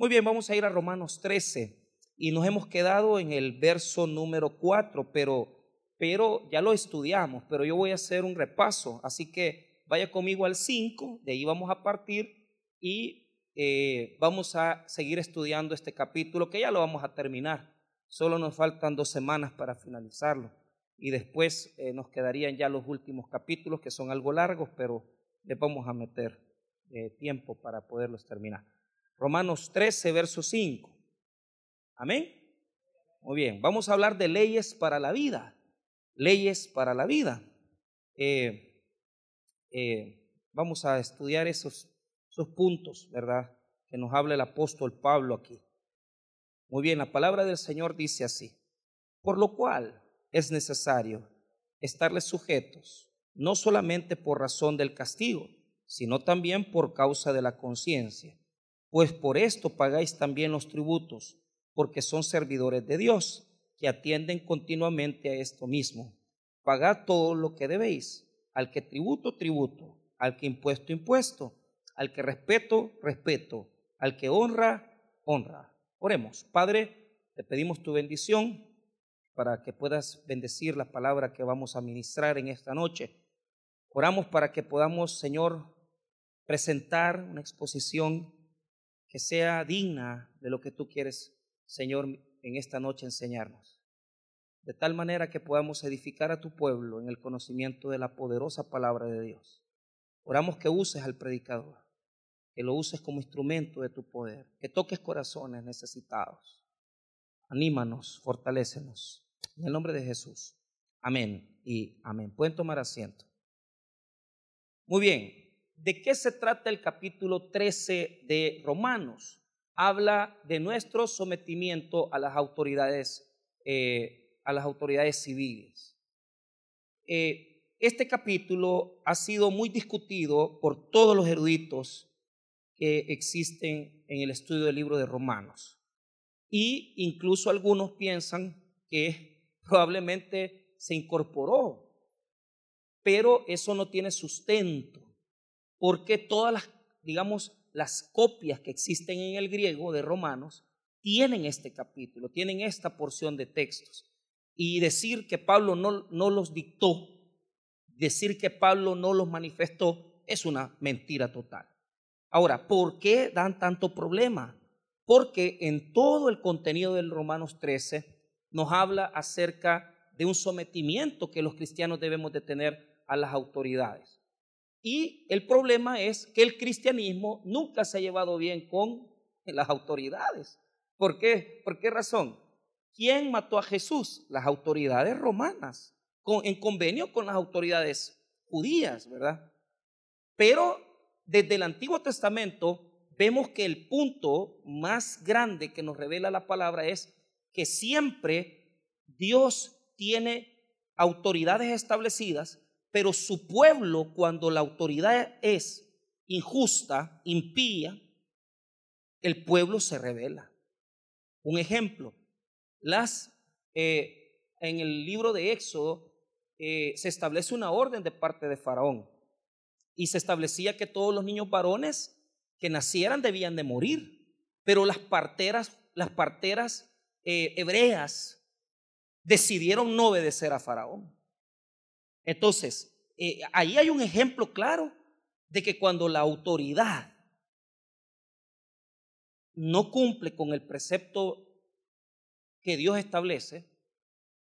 Muy bien, vamos a ir a Romanos 13 y nos hemos quedado en el verso número 4, pero, pero ya lo estudiamos, pero yo voy a hacer un repaso, así que vaya conmigo al 5, de ahí vamos a partir y eh, vamos a seguir estudiando este capítulo que ya lo vamos a terminar. Solo nos faltan dos semanas para finalizarlo y después eh, nos quedarían ya los últimos capítulos que son algo largos, pero les vamos a meter eh, tiempo para poderlos terminar. Romanos 13, verso 5. Amén. Muy bien, vamos a hablar de leyes para la vida. Leyes para la vida. Eh, eh, vamos a estudiar esos, esos puntos, ¿verdad? Que nos habla el apóstol Pablo aquí. Muy bien, la palabra del Señor dice así. Por lo cual es necesario estarles sujetos, no solamente por razón del castigo, sino también por causa de la conciencia pues por esto pagáis también los tributos, porque son servidores de Dios, que atienden continuamente a esto mismo. Pagad todo lo que debéis, al que tributo, tributo, al que impuesto, impuesto, al que respeto, respeto, al que honra, honra. Oremos. Padre, te pedimos tu bendición para que puedas bendecir la palabra que vamos a ministrar en esta noche. Oramos para que podamos, Señor, presentar una exposición que sea digna de lo que tú quieres, Señor, en esta noche enseñarnos. De tal manera que podamos edificar a tu pueblo en el conocimiento de la poderosa palabra de Dios. Oramos que uses al predicador, que lo uses como instrumento de tu poder, que toques corazones necesitados. Anímanos, fortalécenos. En el nombre de Jesús. Amén y amén. Pueden tomar asiento. Muy bien, ¿De qué se trata el capítulo 13 de Romanos? Habla de nuestro sometimiento a las autoridades, eh, a las autoridades civiles. Eh, este capítulo ha sido muy discutido por todos los eruditos que existen en el estudio del libro de Romanos. Y incluso algunos piensan que probablemente se incorporó, pero eso no tiene sustento porque todas las, digamos, las copias que existen en el griego de Romanos tienen este capítulo, tienen esta porción de textos. Y decir que Pablo no, no los dictó, decir que Pablo no los manifestó, es una mentira total. Ahora, ¿por qué dan tanto problema? Porque en todo el contenido del Romanos 13 nos habla acerca de un sometimiento que los cristianos debemos de tener a las autoridades. Y el problema es que el cristianismo nunca se ha llevado bien con las autoridades. ¿Por qué? ¿Por qué razón? ¿Quién mató a Jesús? Las autoridades romanas, en convenio con las autoridades judías, ¿verdad? Pero desde el Antiguo Testamento vemos que el punto más grande que nos revela la palabra es que siempre Dios tiene autoridades establecidas pero su pueblo, cuando la autoridad es injusta, impía, el pueblo se revela. Un ejemplo, las, eh, en el libro de Éxodo eh, se establece una orden de parte de Faraón y se establecía que todos los niños varones que nacieran debían de morir, pero las parteras, las parteras eh, hebreas decidieron no obedecer a Faraón. Entonces, eh, ahí hay un ejemplo claro de que cuando la autoridad no cumple con el precepto que Dios establece,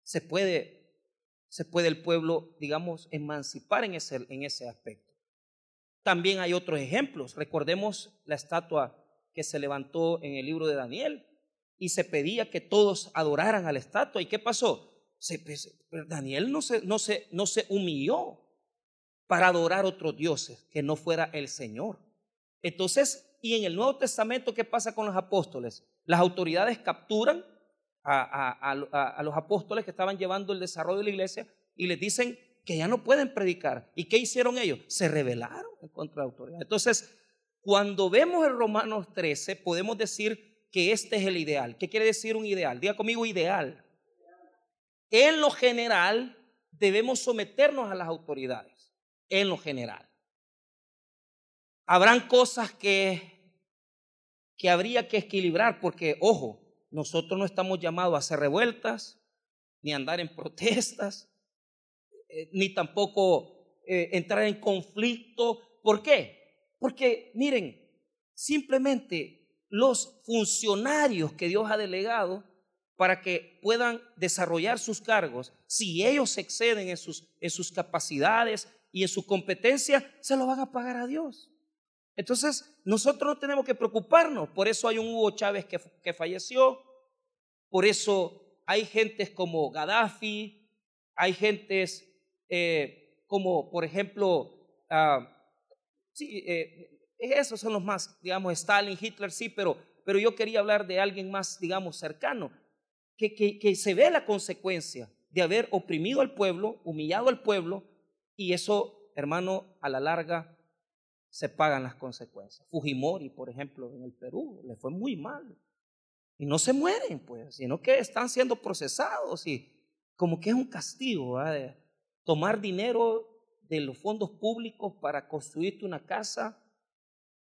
se puede, se puede el pueblo, digamos, emancipar en ese, en ese aspecto. También hay otros ejemplos. Recordemos la estatua que se levantó en el libro de Daniel y se pedía que todos adoraran a la estatua. ¿Y qué pasó? Pues, Daniel no se, humilló para adorar otros dioses que no fuera el Señor. Entonces, y en el Nuevo Testamento, ¿qué pasa con los apóstoles? Las autoridades capturan a, a, los apóstoles que estaban llevando el desarrollo de la iglesia y les dicen que ya no pueden predicar. ¿Y qué hicieron ellos? Se rebelaron en contra de la autoridad. Entonces, cuando vemos el Romanos 13, podemos decir que este es el ideal. ¿Qué quiere decir un ideal? Diga conmigo ideal en lo general debemos someternos a las autoridades, en lo general. Habrán cosas que, que habría que equilibrar, porque, ojo, nosotros no estamos llamados a hacer revueltas, ni andar en protestas, eh, ni tampoco eh, entrar en conflicto. ¿Por qué? Porque, miren, simplemente los funcionarios que Dios ha delegado para que puedan desarrollar sus cargos, si ellos exceden en sus, en sus capacidades y en su competencia, se lo van a pagar a Dios. Entonces, nosotros no tenemos que preocuparnos. Por eso hay un Hugo Chávez que, que falleció, por eso hay gentes como Gaddafi, hay gentes eh, como, por ejemplo, uh, sí, eh, esos son los más, digamos, Stalin, Hitler, sí, pero, pero yo quería hablar de alguien más, digamos, cercano, que, se ve la consecuencia de haber oprimido al pueblo, humillado al pueblo, y eso, hermano, a la larga se pagan las consecuencias. Fujimori, por ejemplo, en el Perú, le fue muy mal. Y no se mueren, pues, sino que están siendo procesados y como que es un castigo, tomar dinero de los fondos públicos para construirte una casa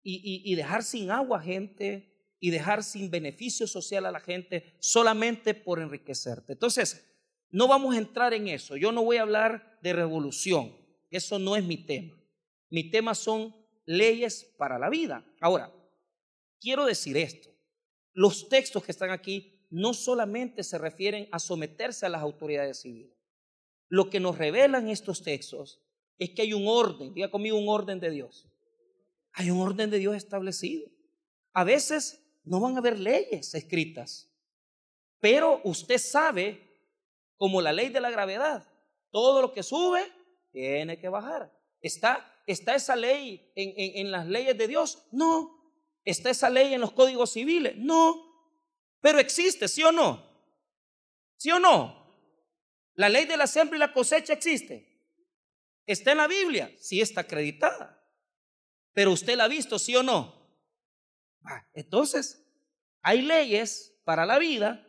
y, y, dejar sin agua gente y dejar sin beneficio social a la gente solamente por enriquecerte. Entonces, no vamos a entrar en eso. Yo no voy a hablar de revolución. Eso no es mi tema. Mi tema son leyes para la vida. Ahora, quiero decir esto. Los textos que están aquí no solamente se refieren a someterse a las autoridades civiles. Lo que nos revelan estos textos es que hay un orden, diga conmigo un orden de Dios. Hay un orden de Dios establecido. A veces no van a haber leyes escritas, pero usted sabe, como la ley de la gravedad, todo lo que sube tiene que bajar. ¿Está, está esa ley en, en las leyes de Dios? No. ¿Está esa ley en los códigos civiles? No. Pero existe, ¿sí o no? ¿Sí o no? La ley de la siembra y la cosecha existe. ¿Está en la Biblia? Sí está acreditada. Pero usted la ha visto, ¿sí o no? Entonces, hay leyes para la vida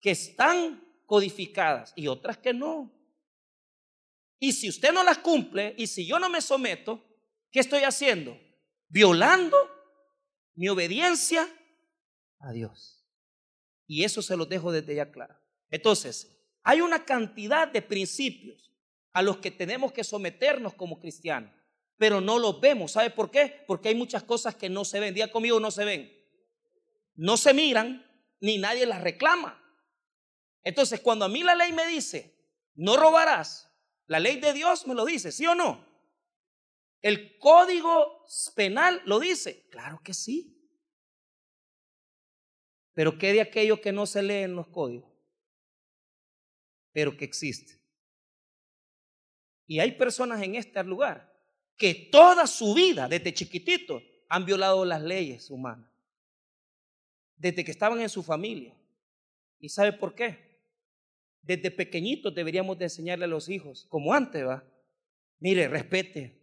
que están codificadas y otras que no. Y si usted no las cumple y si yo no me someto, ¿qué estoy haciendo? Violando mi obediencia a Dios. Y eso se lo dejo desde ya claro. Entonces, hay una cantidad de principios a los que tenemos que someternos como cristianos pero no los vemos. ¿Sabe por qué? Porque hay muchas cosas que no se ven. Día conmigo, no se ven. No se miran, ni nadie las reclama. Entonces, cuando a mí la ley me dice, no robarás, la ley de Dios me lo dice, ¿sí o no? El código penal lo dice, claro que sí. Pero ¿qué de aquello que no se lee en los códigos? Pero que existe. Y hay personas en este lugar que toda su vida, desde chiquitito, han violado las leyes humanas. Desde que estaban en su familia. ¿Y sabe por qué? Desde pequeñitos deberíamos de enseñarle a los hijos, como antes, va. Mire, respete.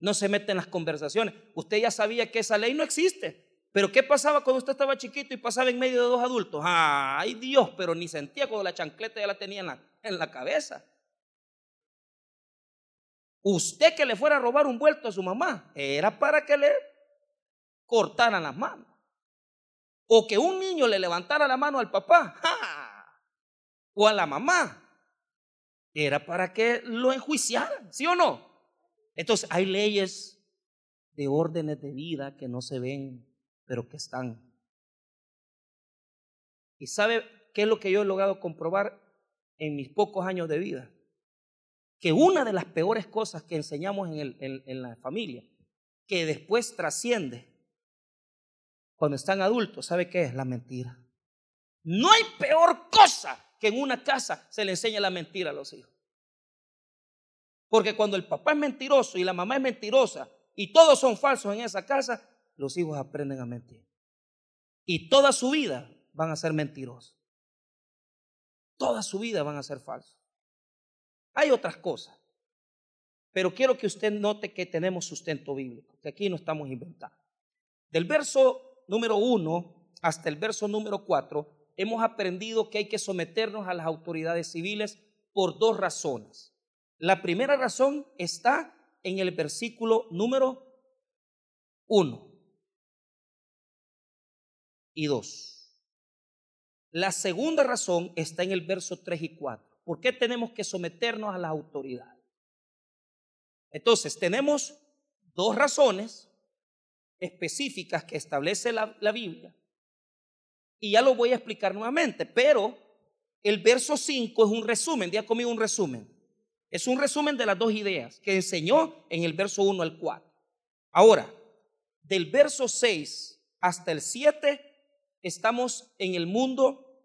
No se mete en las conversaciones. Usted ya sabía que esa ley no existe. Pero ¿qué pasaba cuando usted estaba chiquito y pasaba en medio de dos adultos? Ay Dios, pero ni sentía cuando la chancleta ya la tenía en la, en la cabeza. Usted que le fuera a robar un vuelto a su mamá, era para que le cortaran las manos. O que un niño le levantara la mano al papá o a la mamá. Era para que lo enjuiciaran, ¿sí o no? Entonces hay leyes de órdenes de vida que no se ven, pero que están. ¿Y sabe qué es lo que yo he logrado comprobar en mis pocos años de vida? Que una de las peores cosas que enseñamos en, la familia, que después trasciende cuando están adultos, ¿sabe qué es? La mentira. No hay peor cosa que en una casa se le enseñe la mentira a los hijos. Porque cuando el papá es mentiroso y la mamá es mentirosa y todos son falsos en esa casa, los hijos aprenden a mentir. Y toda su vida van a ser mentirosos. Toda su vida van a ser falsos. Hay otras cosas. Pero quiero que usted note que tenemos sustento bíblico, que aquí no estamos inventando. Del verso número uno hasta el verso número cuatro, hemos aprendido que hay que someternos a las autoridades civiles por dos razones. La primera razón está en el versículo número uno. y 2. La segunda razón está en el verso 3 y 4. ¿Por qué tenemos que someternos a las autoridades? Entonces, tenemos dos razones específicas que establece la, la Biblia. Y ya lo voy a explicar nuevamente, pero el verso 5 es un resumen, día conmigo un resumen. Es un resumen de las dos ideas que enseñó en el verso 1 al 4. Ahora, del verso 6 hasta el 7 estamos en el mundo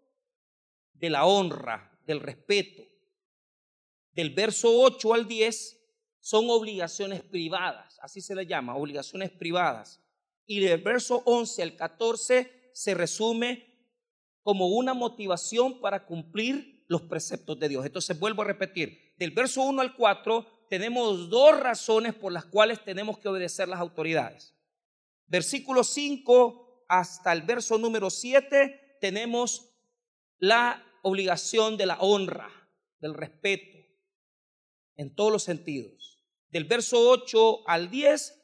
de la honra, del respeto. Del verso 8 al 10 son obligaciones privadas, así se le llama, obligaciones privadas. Y del verso 11 al 14 se resume como una motivación para cumplir los preceptos de Dios. Entonces vuelvo a repetir, del verso 1 al 4 tenemos dos razones por las cuales tenemos que obedecer las autoridades. Versículo 5 hasta el verso número 7 tenemos la obligación de la honra, del respeto, en todos los sentidos. Del verso 8 al 10,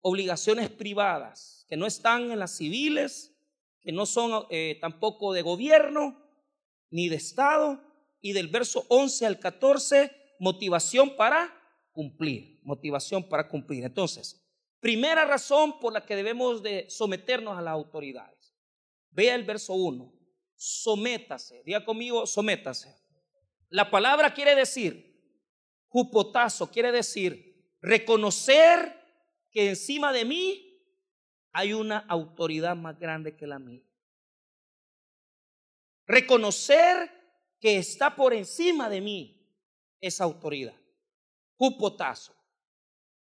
obligaciones privadas, que no están en las civiles, que no son eh, tampoco de gobierno ni de Estado. Y del verso 11 al 14, motivación para cumplir, motivación para cumplir. Entonces, primera razón por la que debemos de someternos a las autoridades. Vea el verso 1, sométase, diga conmigo, sométase. La palabra quiere decir, jupotazo, quiere decir reconocer que encima de mí hay una autoridad más grande que la mía. Reconocer que está por encima de mí esa autoridad. Cupotazo.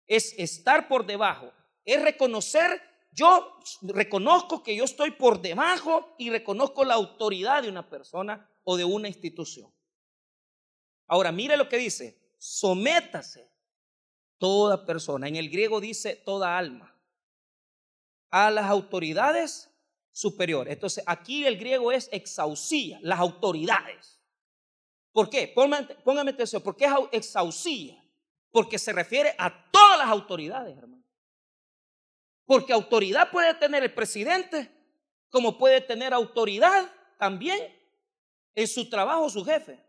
Es estar por debajo. Es reconocer, yo reconozco que yo estoy por debajo y reconozco la autoridad de una persona o de una institución. Ahora, mire lo que dice. Sométase toda persona. En el griego dice toda alma a las autoridades superiores. Entonces, aquí el griego es exausía, las autoridades. ¿Por qué? Póngame, atención, ¿por qué es exausía? Porque se refiere a todas las autoridades, hermano. Porque autoridad puede tener el presidente, como puede tener autoridad también en su trabajo su jefe.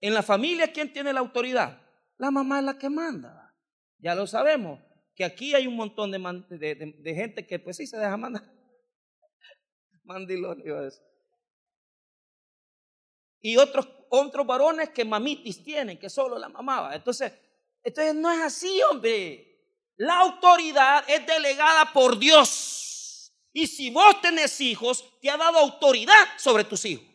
En la familia, ¿quién tiene la autoridad? La mamá es la que manda. Ya lo sabemos, que aquí hay un montón de, gente que pues sí se deja mandar. Mandilón, iba a Y otros, otros varones que mamitis tienen, que solo la mamaba. Entonces, entonces no es así, hombre. La autoridad es delegada por Dios. Y si vos tenés hijos, te ha dado autoridad sobre tus hijos.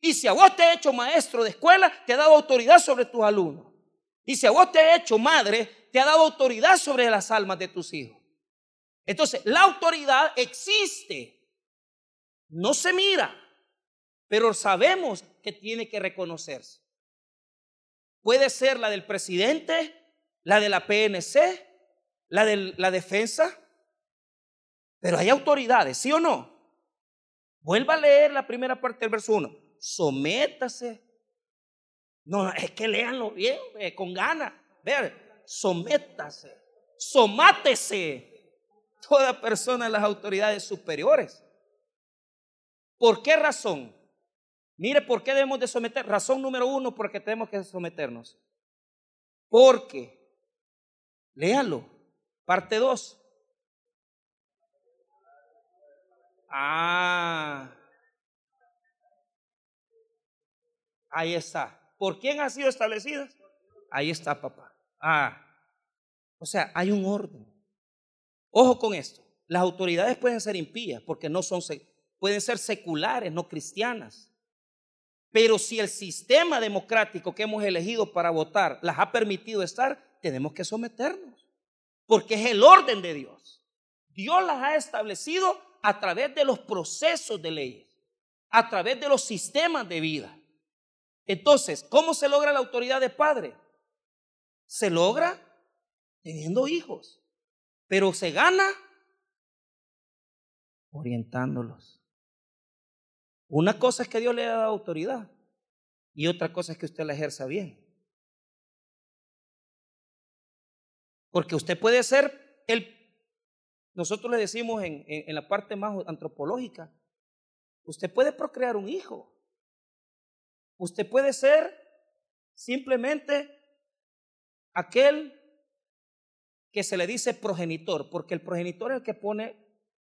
Y si a vos te ha hecho maestro de escuela, te ha dado autoridad sobre tus alumnos. Y si a vos te ha hecho madre, te ha dado autoridad sobre las almas de tus hijos. Entonces, la autoridad existe, no se mira, pero sabemos que tiene que reconocerse. Puede ser la del presidente, la de la PNC, la de la defensa, pero hay autoridades, ¿sí o no? Vuelva a leer la primera parte del verso 1. Sométase. No, es que léanlo bien, con ganas. Vean, sométase, somátese toda persona en las autoridades superiores. ¿Por qué razón? Mire, ¿por qué debemos de someter? Razón número uno, porque tenemos que someternos. Porque, léalo, parte dos. Ah, ahí está. ¿Por quién ha sido establecida? Ahí está, papá. Ah, o sea, hay un orden. Ojo con esto. Las autoridades pueden ser impías porque no son, pueden ser seculares, no cristianas. Pero si el sistema democrático que hemos elegido para votar las ha permitido estar, tenemos que someternos. Porque es el orden de Dios. Dios las ha establecido a través de los procesos de leyes, a través de los sistemas de vida. Entonces, ¿cómo se logra la autoridad de padre? Se logra teniendo hijos, pero se gana orientándolos. Una cosa es que Dios le ha dado autoridad y otra cosa es que usted la ejerza bien. Porque usted puede ser el nosotros le decimos en, en la parte más antropológica, usted puede procrear un hijo. Usted puede ser simplemente aquel que se le dice progenitor, porque el progenitor es el que pone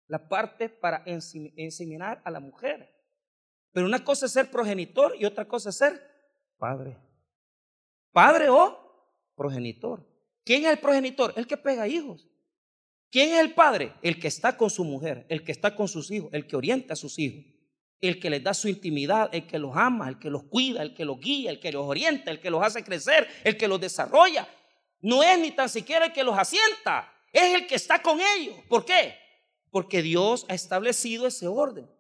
la parte para enseminar a la mujer. Pero una cosa es ser progenitor y otra cosa es ser padre. Padre o progenitor. ¿Quién es el progenitor? El que pega hijos. ¿Quién es el padre? El que está con su mujer, el que está con sus hijos, el que orienta a sus hijos, el que les da su intimidad, el que los ama, el que los cuida, el que los guía, el que los orienta, el que los hace crecer, el que los desarrolla. No es ni tan siquiera el que los asienta, es el que está con ellos. ¿Por qué? Porque Dios ha establecido ese orden.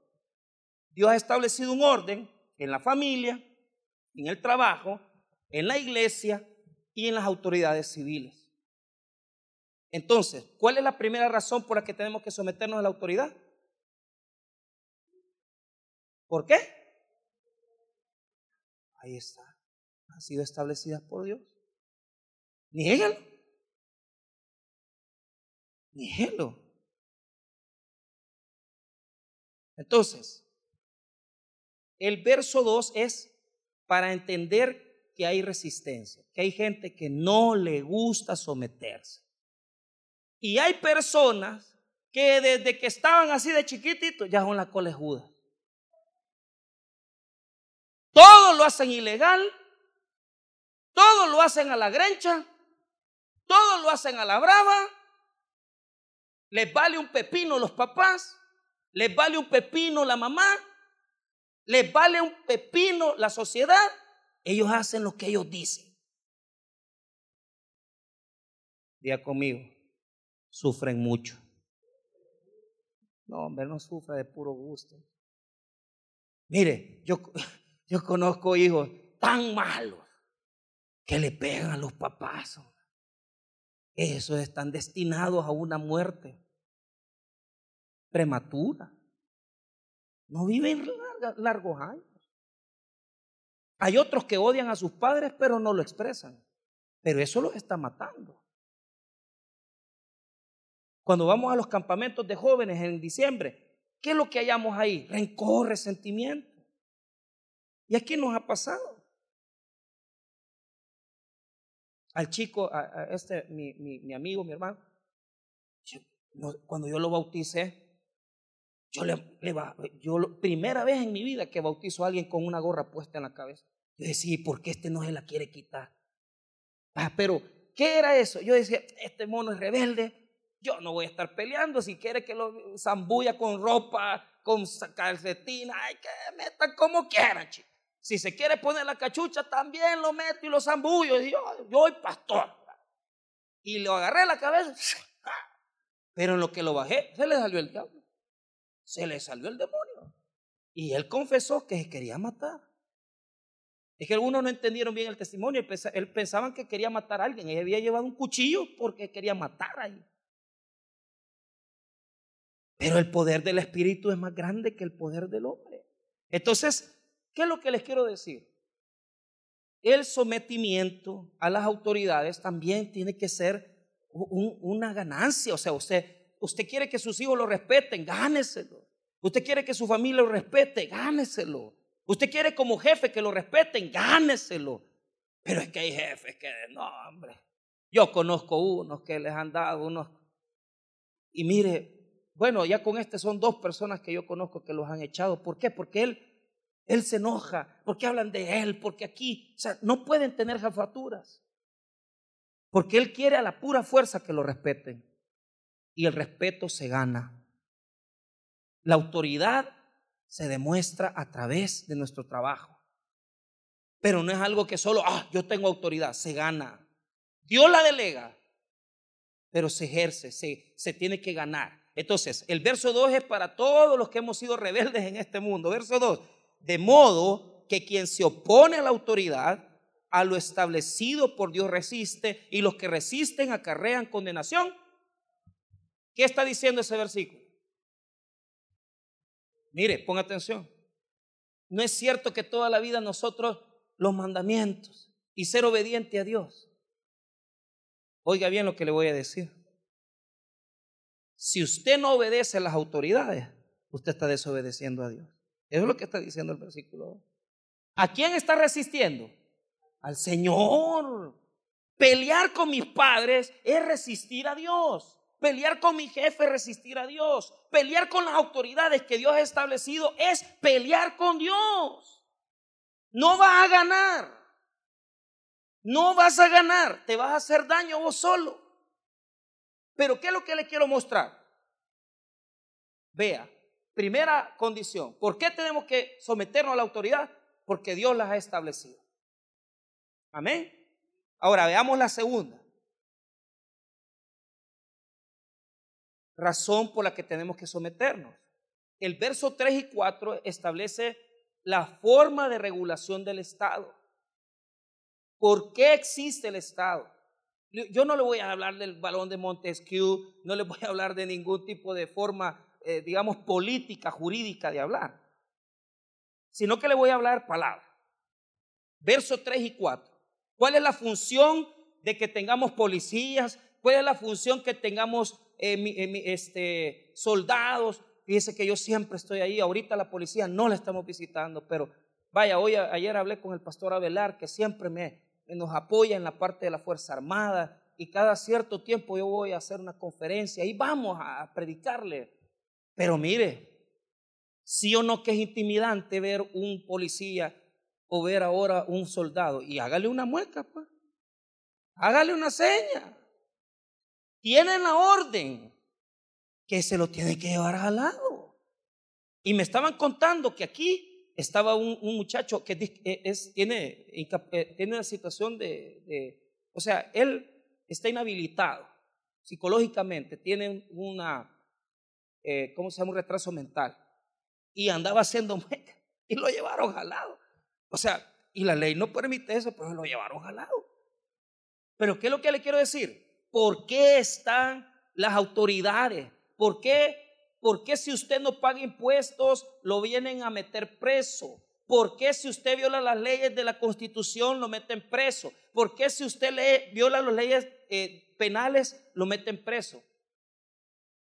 Dios ha establecido un orden en la familia, en el trabajo, en la iglesia y en las autoridades civiles. Entonces, ¿cuál es la primera razón por la que tenemos que someternos a la autoridad? ¿Por qué? Ahí está. Han sido establecidas por Dios. Niégalo. Niégalo. Entonces, el verso 2 es para entender que hay resistencia, que hay gente que no le gusta someterse. Y hay personas que desde que estaban así de chiquititos ya son la colejuda. Todo lo hacen ilegal, todo lo hacen a la grencha, todo lo hacen a la brava, les vale un pepino los papás, les vale un pepino la mamá, les vale un pepino la sociedad, ellos hacen lo que ellos dicen. Día conmigo, sufren mucho. No, hombre, no sufre de puro gusto. Mire, yo, yo conozco hijos tan malos que le pegan a los papás. Esos están destinados a una muerte prematura. No viven largos años. Hay otros que odian a sus padres, pero no lo expresan. Pero eso los está matando. Cuando vamos a los campamentos de jóvenes en diciembre, ¿qué es lo que hallamos ahí? Rencor, resentimiento. ¿Y aquí nos ha pasado? Al chico, a, este, mi, mi, amigo, mi hermano, cuando yo lo bauticé, yo le, yo primera vez en mi vida que bautizo a alguien con una gorra puesta en la cabeza. Yo decía, ¿por qué este no se la quiere quitar? Ah, pero, ¿qué era eso? Yo decía, este mono es rebelde, yo no voy a estar peleando. Si quiere que lo zambulla con ropa, con calcetina, hay que metan como quieran, chicos. Si se quiere poner la cachucha, también lo meto y lo zambullo. Y yo, yo soy pastor. Y lo agarré la cabeza. Pero en lo que lo bajé, se le salió el diablo se le salió el demonio. Y él confesó que se quería matar. Es que algunos no entendieron bien el testimonio. Él pensaban que quería matar a alguien. Él había llevado un cuchillo porque quería matar ahí. Pero el poder del Espíritu es más grande que el poder del hombre. Entonces, ¿qué es lo que les quiero decir? El sometimiento a las autoridades también tiene que ser una ganancia. O sea, usted Usted quiere que sus hijos lo respeten, gáneselo. Usted quiere que su familia lo respete, gáneselo. Usted quiere como jefe que lo respeten, gáneselo. Pero es que hay jefes que, no, hombre. Yo conozco unos que les han dado unos. Y mire, bueno, ya con este son dos personas que yo conozco que los han echado. ¿Por qué? Porque él, él se enoja, porque hablan de él, porque aquí, o sea, no pueden tener jefaturas. Porque él quiere a la pura fuerza que lo respeten y el respeto se gana. La autoridad se demuestra a través de nuestro trabajo. Pero no es algo que solo, ah, yo tengo autoridad, se gana. Dios la delega, pero se ejerce, se, se tiene que ganar. Entonces, el verso 2 es para todos los que hemos sido rebeldes en este mundo. Verso 2, de modo que quien se opone a la autoridad, a lo establecido por Dios resiste, y los que resisten acarrean condenación. ¿Qué está diciendo ese versículo? Mire, ponga atención. No es cierto que toda la vida nosotros los mandamientos y ser obediente a Dios. Oiga bien lo que le voy a decir. Si usted no obedece a las autoridades, usted está desobedeciendo a Dios. Eso es lo que está diciendo el versículo. ¿A quién está resistiendo? Al Señor. Pelear con mis padres es resistir a Dios. Pelear con mi jefe es resistir a Dios. Pelear con las autoridades que Dios ha establecido es pelear con Dios. No vas a ganar. No vas a ganar. Te vas a hacer daño vos solo. Pero ¿qué es lo que le quiero mostrar? Vea, primera condición. ¿Por qué tenemos que someternos a la autoridad? Porque Dios las ha establecido. Amén. Ahora veamos la segunda. Razón por la que tenemos que someternos. El verso 3 y 4 establece la forma de regulación del Estado. ¿Por qué existe el Estado? Yo no le voy a hablar del balón de Montesquieu, no le voy a hablar de ningún tipo de forma, eh, digamos, política, jurídica de hablar, sino que le voy a hablar palabra. Verso 3 y 4. ¿Cuál es la función de que tengamos policías? ¿Cuál es la función que tengamos eh, eh, este, soldados? Fíjese que yo siempre estoy ahí. Ahorita la policía no la estamos visitando, pero vaya, hoy ayer hablé con el pastor Abelar, que siempre me, nos apoya en la parte de la Fuerza Armada y cada cierto tiempo yo voy a hacer una conferencia y vamos a predicarle. Pero mire, sí o no que es intimidante ver un policía o ver ahora un soldado y hágale una mueca, pues. Hágale una seña. Tienen la orden que se lo tiene que llevar al lado. Y me estaban contando que aquí estaba un, muchacho que eh, tiene, eh, tiene una situación de, o sea, él está inhabilitado psicológicamente, tiene una, eh, ¿cómo se llama? Un retraso mental. Y andaba haciendo meca y lo llevaron jalado. O sea, y la ley no permite eso, pero lo llevaron jalado. Pero ¿qué es lo que le quiero decir? ¿Por qué están las autoridades? ¿Por qué ¿Por qué si usted no paga impuestos lo vienen a meter preso? ¿Por qué si usted viola las leyes de la constitución lo meten preso? ¿Por qué si usted viola las leyes eh, penales lo meten preso?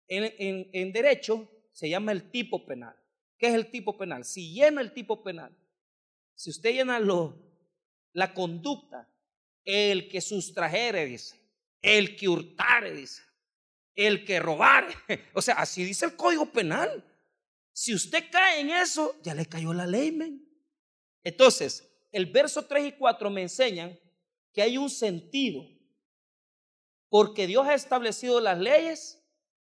En, derecho se llama el tipo penal. ¿Qué es el tipo penal? Si llena el tipo penal, si usted llena la conducta, el que sustrajere, dice, el que hurtare, dice, el que robar. O sea, así dice el Código Penal. Si usted cae en eso, ya le cayó la ley, men. Entonces, el verso 3 y 4 me enseñan que hay un sentido. Porque Dios ha establecido las leyes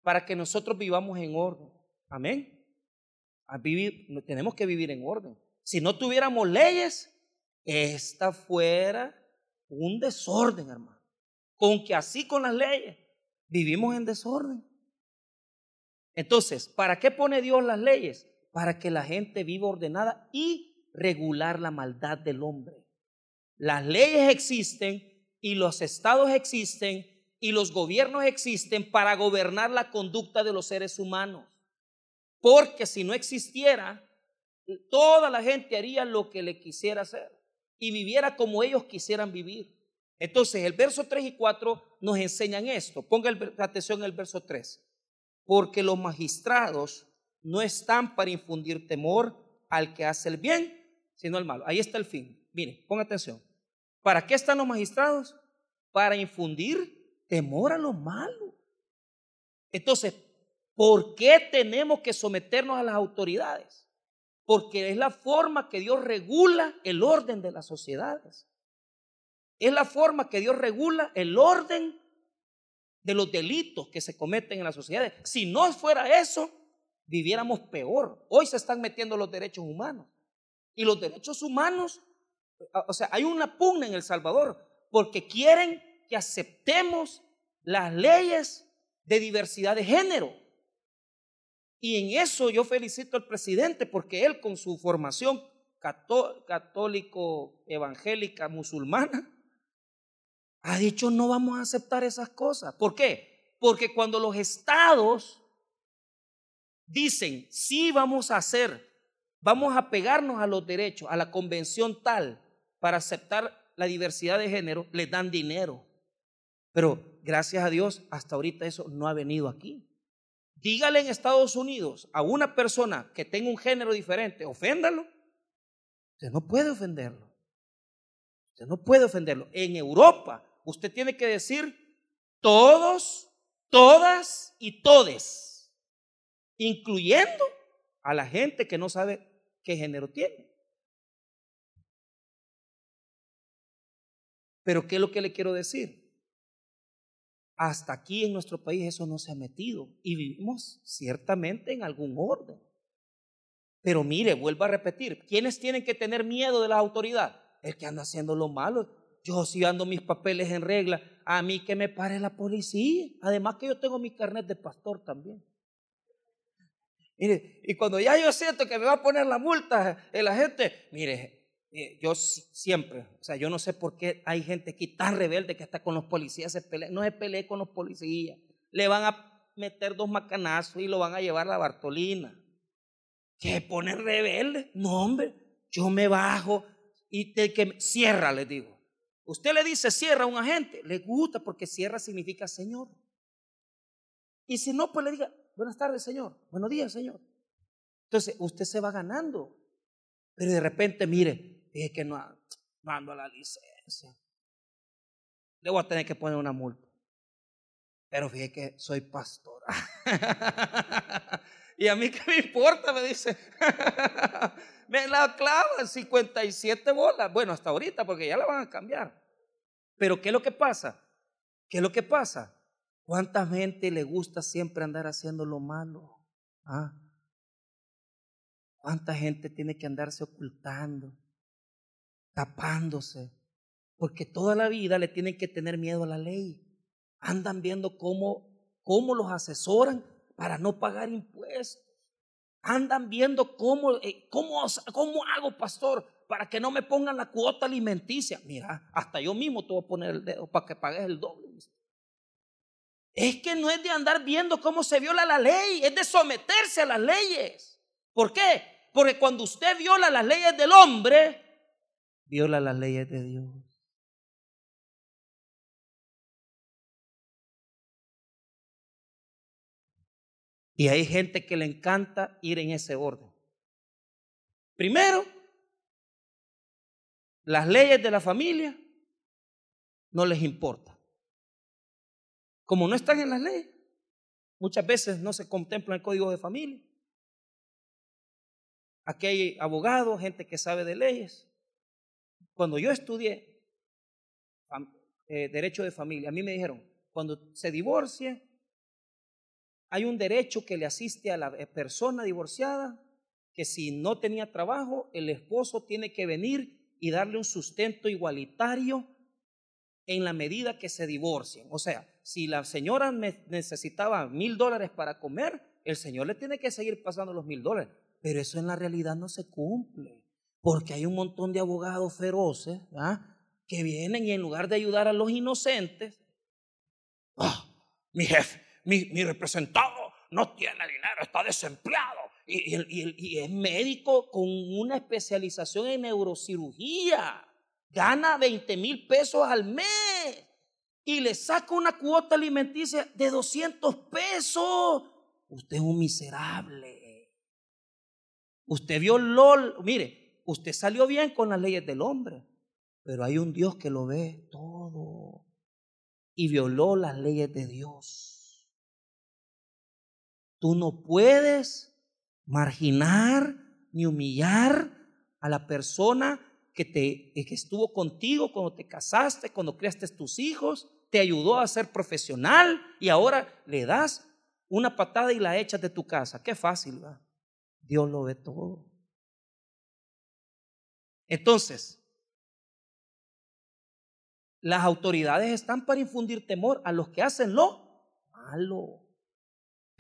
para que nosotros vivamos en orden. Amén. A vivir, tenemos que vivir en orden. Si no tuviéramos leyes, esta fuera un desorden, hermano. Con que así con las leyes vivimos en desorden. Entonces, ¿para qué pone Dios las leyes? Para que la gente viva ordenada y regular la maldad del hombre. Las leyes existen y los estados existen y los gobiernos existen para gobernar la conducta de los seres humanos. Porque si no existiera, toda la gente haría lo que le quisiera hacer y viviera como ellos quisieran vivir. Entonces, el verso 3 y 4 nos enseñan esto. Ponga atención en el verso 3. Porque los magistrados no están para infundir temor al que hace el bien, sino al malo. Ahí está el fin. Mire, ponga atención. ¿Para qué están los magistrados? Para infundir temor a lo malo. Entonces, ¿por qué tenemos que someternos a las autoridades? Porque es la forma que Dios regula el orden de las sociedades. Es la forma que Dios regula el orden de los delitos que se cometen en las sociedades. Si no fuera eso, viviéramos peor. Hoy se están metiendo los derechos humanos. Y los derechos humanos, o sea, hay una pugna en El Salvador porque quieren que aceptemos las leyes de diversidad de género. Y en eso yo felicito al presidente porque él con su formación católico, evangélica, musulmana, ha dicho no vamos a aceptar esas cosas. ¿Por qué? Porque cuando los estados dicen sí vamos a hacer, vamos a pegarnos a los derechos, a la convención tal para aceptar la diversidad de género, les dan dinero. Pero gracias a Dios, hasta ahorita eso no ha venido aquí. dígale en Estados Unidos a una persona que tenga un género diferente, oféndalo. Usted no puede ofenderlo. Usted no puede ofenderlo. En Europa, usted tiene que decir todos, todas y todes, incluyendo a la gente que no sabe qué género tiene. Pero ¿qué es lo que le quiero decir? Hasta aquí en nuestro país eso no se ha metido y vivimos ciertamente en algún orden. Pero mire, vuelvo a repetir, ¿quiénes tienen que tener miedo de la autoridad? El que anda haciendo lo malo. Yo si ando mis papeles en regla, a mí que me pare la policía. Además que yo tengo mi carnet de pastor también. Mire, y cuando ya yo siento que me va a poner la multa la gente, mire, eh, yo siempre, o sea, yo no sé por qué hay gente aquí tan rebelde que está con los policías, se pelea, no se pelee con los policías, le van a meter dos macanazos y lo van a llevar a la Bartolina. ¿Qué ponen rebelde? No, hombre, yo me bajo y te que cierra, le digo. Usted le dice cierra a un agente, le gusta porque cierra significa Señor. Y si no, pues le diga, buenas tardes, Señor, buenos días, Señor. Entonces, usted se va ganando. Pero de repente, mire, dije que no, mando a la licencia. Le voy a tener que poner una multa. Pero fíjese que soy pastor. y a mí qué me importa, me dice. me la clavan 57 bolas. Bueno, hasta ahorita, porque ya la van a cambiar. Pero ¿qué es lo que pasa? ¿Qué es lo que pasa? ¿Cuánta gente le gusta siempre andar haciendo lo malo? ¿Ah? ¿Cuánta gente tiene que andarse ocultando, tapándose? Porque toda la vida le tienen que tener miedo a la ley. Andan viendo cómo, cómo los asesoran para no pagar impuestos. Andan viendo cómo, eh, cómo, cómo hago, pastor, para que no me pongan la cuota alimenticia. Mira, hasta yo mismo te voy a poner el dedo para que pagues el doble. Es que no es de andar viendo cómo se viola la ley, es de someterse a las leyes. ¿Por qué? Porque cuando usted viola las leyes del hombre, viola las leyes de Dios. Y hay gente que le encanta ir en ese orden. Primero, las leyes de la familia no les importa. Como no están en las leyes, muchas veces no se contempla el código de familia. Aquí hay abogados, gente que sabe de leyes. Cuando yo estudié eh, derecho de familia, a mí me dijeron, cuando se divorcia, hay un derecho que le asiste a la eh, persona divorciada, que si no tenía trabajo, el esposo tiene que venir y darle un sustento igualitario en la medida que se divorcien. O sea, si la señora necesitaba mil dólares para comer, el señor le tiene que seguir pasando los mil dólares. Pero eso en la realidad no se cumple, porque hay un montón de abogados feroces que vienen y en lugar de ayudar a los inocentes, ah, mi jefe, mi, representado no tiene dinero, está desempleado y, es médico con una especialización en neurocirugía, gana 20 mil pesos al mes y le saca una cuota alimenticia de 200 pesos. Usted es un miserable. Usted vio LOL, mire, usted salió bien con las leyes del hombre, pero hay un Dios que lo ve todo y violó las leyes de Dios. Tú no puedes marginar ni humillar a la persona que, te, que estuvo contigo cuando te casaste, cuando creaste tus hijos, te ayudó a ser profesional y ahora le das una patada y la echas de tu casa. Qué fácil, ¿va? Dios lo ve todo. Entonces, las autoridades están para infundir temor a los que hacen lo malo.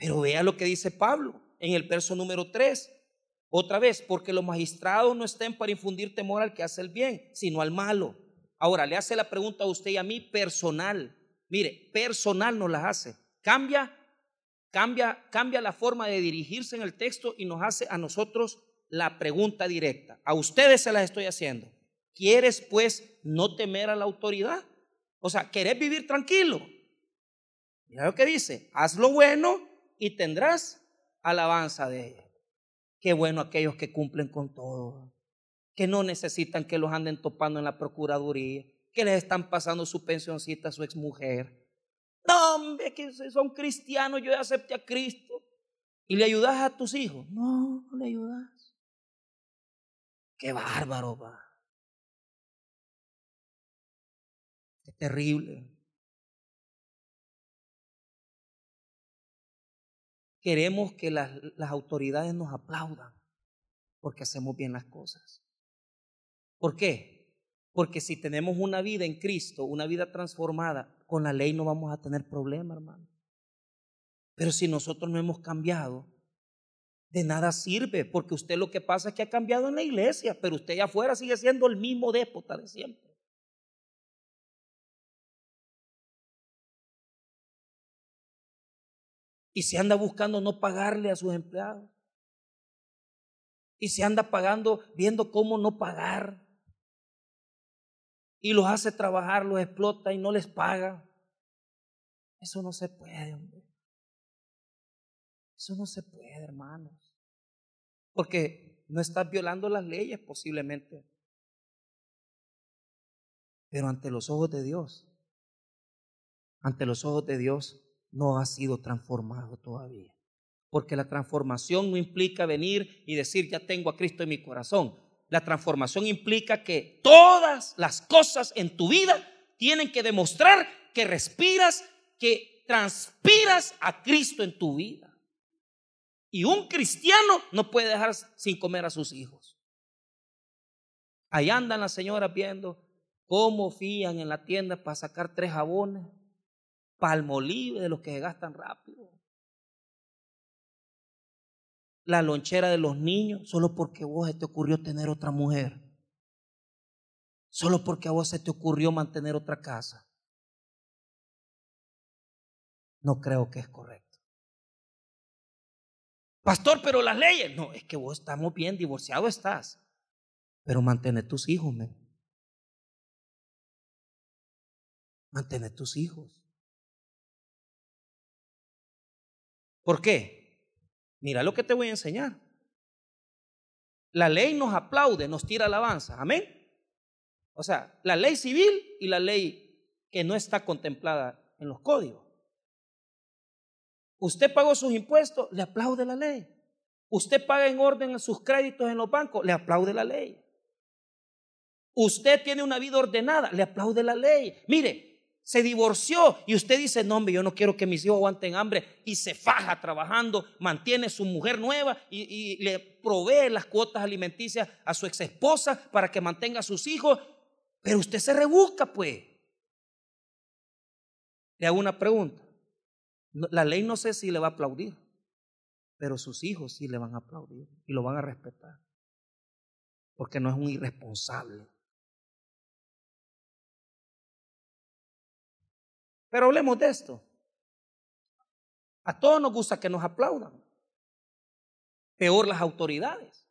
Pero vea lo que dice Pablo en el verso número 3. Otra vez, porque los magistrados no estén para infundir temor al que hace el bien, sino al malo. Ahora, le hace la pregunta a usted y a mí personal. Mire, personal nos la hace. Cambia cambia, cambia la forma de dirigirse en el texto y nos hace a nosotros la pregunta directa. A ustedes se las estoy haciendo. ¿Quieres pues no temer a la autoridad? O sea, ¿querés vivir tranquilo? Mira lo que dice, haz lo bueno y tendrás alabanza de ella. Qué bueno aquellos que cumplen con todo, que no necesitan que los anden topando en la procuraduría, que les están pasando su pensioncita a su exmujer. No, hombre, que son cristianos, yo acepté a Cristo. ¿Y le ayudas a tus hijos? No, no le ayudas. Qué bárbaro, va. Qué terrible. Queremos que las, las autoridades nos aplaudan porque hacemos bien las cosas. ¿Por qué? Porque si tenemos una vida en Cristo, una vida transformada, con la ley no vamos a tener problema, hermano. Pero si nosotros no hemos cambiado, de nada sirve, porque usted lo que pasa es que ha cambiado en la iglesia, pero usted allá afuera sigue siendo el mismo déspota de siempre. Y se anda buscando no pagarle a sus empleados. Y se anda pagando, viendo cómo no pagar. Y los hace trabajar, los explota y no les paga. Eso no se puede, hombre. Eso no se puede, hermanos. Porque no estás violando las leyes posiblemente. Pero ante los ojos de Dios, ante los ojos de Dios, no ha sido transformado todavía. Porque la transformación no implica venir y decir, ya tengo a Cristo en mi corazón. La transformación implica que todas las cosas en tu vida tienen que demostrar que respiras, que transpiras a Cristo en tu vida. Y un cristiano no puede dejar sin comer a sus hijos. Ahí andan las señoras viendo cómo fían en la tienda para sacar tres jabones palmolive de los que se gastan rápido. La lonchera de los niños, solo porque vos se te ocurrió tener otra mujer. Solo porque a vos se te ocurrió mantener otra casa. No creo que es correcto. Pastor, pero las leyes. No, es que vos estamos bien, divorciado estás. Pero mantén tus hijos, men. Mantén tus hijos. ¿Por qué? Mira lo que te voy a enseñar. La ley nos aplaude, nos tira alabanza. Amén. O sea, la ley civil y la ley que no está contemplada en los códigos. Usted pagó sus impuestos, le aplaude la ley. Usted paga en orden sus créditos en los bancos, le aplaude la ley. Usted tiene una vida ordenada, le aplaude la ley. Mire, se divorció y usted dice, no, hombre, yo no quiero que mis hijos aguanten hambre y se faja trabajando, mantiene su mujer nueva y, le provee las cuotas alimenticias a su ex esposa para que mantenga a sus hijos, pero usted se rebusca, pues. Le hago una pregunta. La ley no sé si le va a aplaudir, pero sus hijos sí le van a aplaudir y lo van a respetar, porque no es un irresponsable. Pero hablemos de esto. A todos nos gusta que nos aplaudan. Peor las autoridades.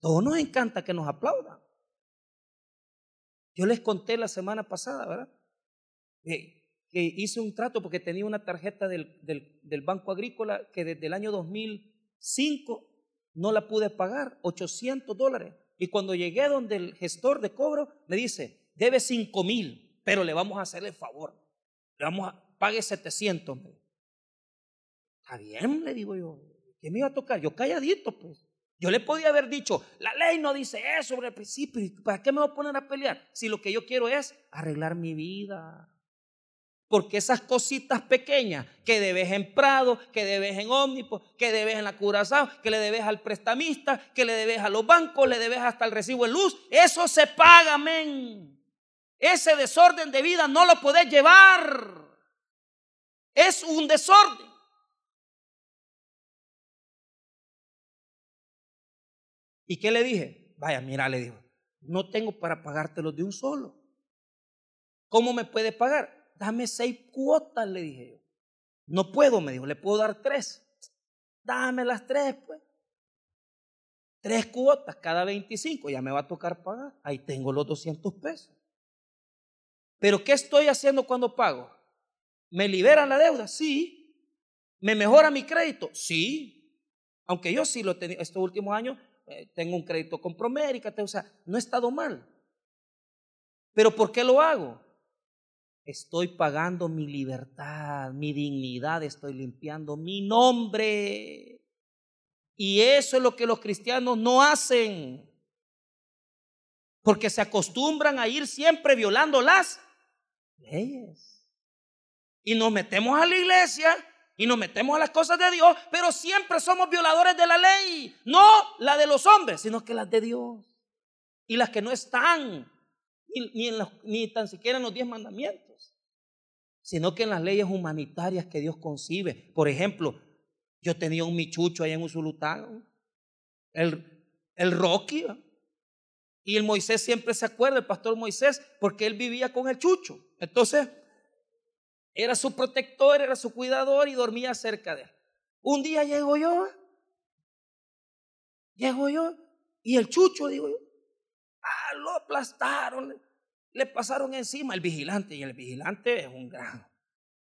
Todos nos encanta que nos aplaudan. Yo les conté la semana pasada, ¿verdad? Que, hice un trato porque tenía una tarjeta del, del Banco Agrícola que desde el año 2005 no la pude pagar, 800 dólares. Y cuando llegué donde el gestor de cobro me dice, debe 5 mil pero le vamos a hacer el favor. Le vamos a, pague 700. Está bien, le digo yo. ¿Qué me iba a tocar? Yo calladito, pues. Yo le podía haber dicho, la ley no dice eso sobre el principio. ¿Para qué me voy a poner a pelear? Si lo que yo quiero es arreglar mi vida. Porque esas cositas pequeñas que debes en Prado, que debes en Omnipos, que debes en la Curazao, que le debes al prestamista, que le debes a los bancos, le debes hasta el recibo de luz, eso se paga, men. Ese desorden de vida no lo podés llevar. Es un desorden. ¿Y qué le dije? Vaya, mira, le dijo, no tengo para pagártelo de un solo. ¿Cómo me puede pagar? Dame seis cuotas, le dije yo. No puedo, me dijo, le puedo dar tres. Dame las tres, pues. Tres cuotas cada 25, ya me va a tocar pagar. Ahí tengo los 200 pesos. Pero ¿qué estoy haciendo cuando pago? ¿Me liberan la deuda? Sí. ¿Me mejora mi crédito? Sí. Aunque yo sí lo he tenido estos últimos años, eh, tengo un crédito con Promérica, o sea, no he estado mal. Pero ¿por qué lo hago? Estoy pagando mi libertad, mi dignidad, estoy limpiando mi nombre. Y eso es lo que los cristianos no hacen. Porque se acostumbran a ir siempre violando las leyes. Y nos metemos a la iglesia y nos metemos a las cosas de Dios, pero siempre somos violadores de la ley. No la de los hombres, sino que las de Dios. Y las que no están, ni, ni tan siquiera en los diez mandamientos sino que en las leyes humanitarias que Dios concibe. Por ejemplo, yo tenía un michucho allá en Usulután, el, el Rocky, y el Moisés siempre se acuerda, el pastor Moisés, porque él vivía con el chucho. Entonces, era su protector, era su cuidador y dormía cerca de él. Un día llego yo, llego yo, y el chucho, digo yo, ah, lo aplastaron, le pasaron encima el vigilante y el vigilante es un gran,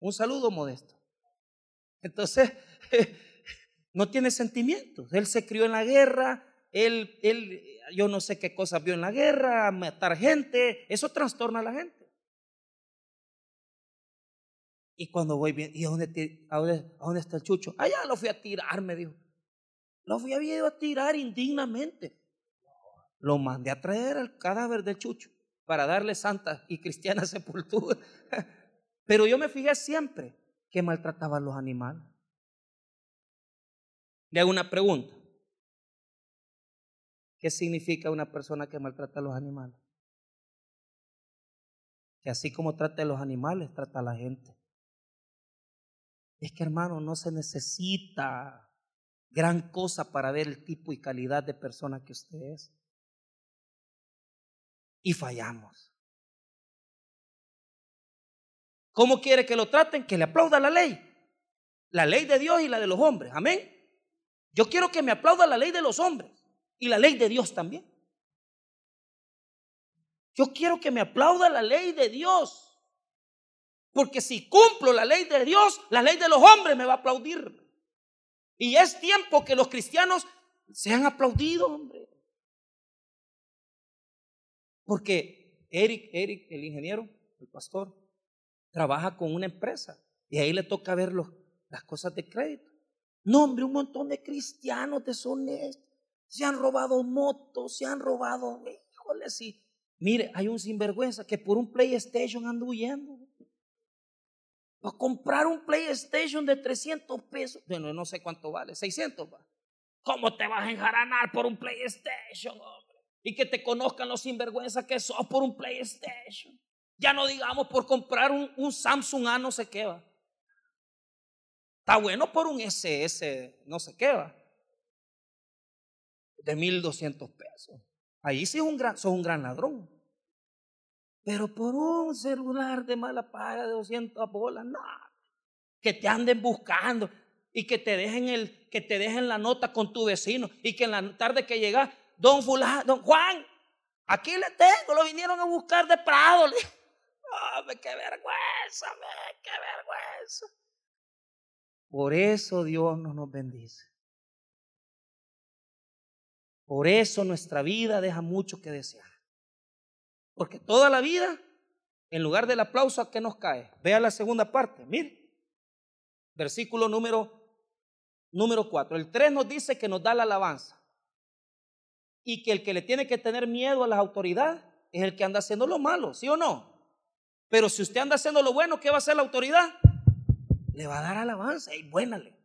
un saludo modesto. Entonces, no tiene sentimientos. Él se crió en la guerra, él, él, yo no sé qué cosas vio en la guerra, matar gente, eso trastorna a la gente. Y cuando voy bien, ¿y a dónde, está el chucho? Allá lo fui a tirar, me dijo. Lo fui a, a tirar indignamente. Lo mandé a traer al cadáver del chucho para darle santa y cristiana sepultura. Pero yo me fijé siempre que maltrataba a los animales. Le hago una pregunta. ¿Qué significa una persona que maltrata a los animales? Que así como trata a los animales, trata a la gente. Es que hermano, no se necesita gran cosa para ver el tipo y calidad de persona que usted es y fallamos. ¿Cómo quiere que lo traten? Que le aplauda la ley. La ley de Dios y la de los hombres. Amén. Yo quiero que me aplauda la ley de los hombres y la ley de Dios también. Yo quiero que me aplauda la ley de Dios. Porque si cumplo la ley de Dios, la ley de los hombres me va a aplaudir. Y es tiempo que los cristianos sean aplaudidos, hombre. Porque Eric, Eric, el ingeniero, el pastor, trabaja con una empresa y ahí le toca ver las cosas de crédito. No, hombre, un montón de cristianos deshonestos. Se han robado motos, se han robado, híjole, sí. Mire, hay un sinvergüenza que por un PlayStation anda huyendo. Va a comprar un PlayStation de 300 pesos. Bueno, no sé cuánto vale, 600 va. ¿Cómo te vas a enjaranar por un PlayStation? y que te conozcan los sinvergüenzas que sos por un PlayStation. Ya no digamos por comprar un, Samsung A no sé qué. Está bueno por un SS no sé qué. De 1200 pesos. Ahí sí es un gran, sos un gran ladrón. Pero por un celular de mala paga de 200 bolas, no. Que te anden buscando y que te dejen el que te dejen la nota con tu vecino y que en la tarde que llegas don fulano, don Juan, aquí le tengo, lo vinieron a buscar de Prado. qué vergüenza, qué vergüenza. Por eso Dios no nos bendice. Por eso nuestra vida deja mucho que desear. Porque toda la vida, en lugar del aplauso, ¿a qué nos cae? Vea la segunda parte, mire. Versículo número, número 4. El 3 nos dice que nos da la alabanza y que el que le tiene que tener miedo a las autoridades es el que anda haciendo lo malo, ¿sí o no? Pero si usted anda haciendo lo bueno, ¿qué va a hacer la autoridad? Le va a dar alabanza y buena ley.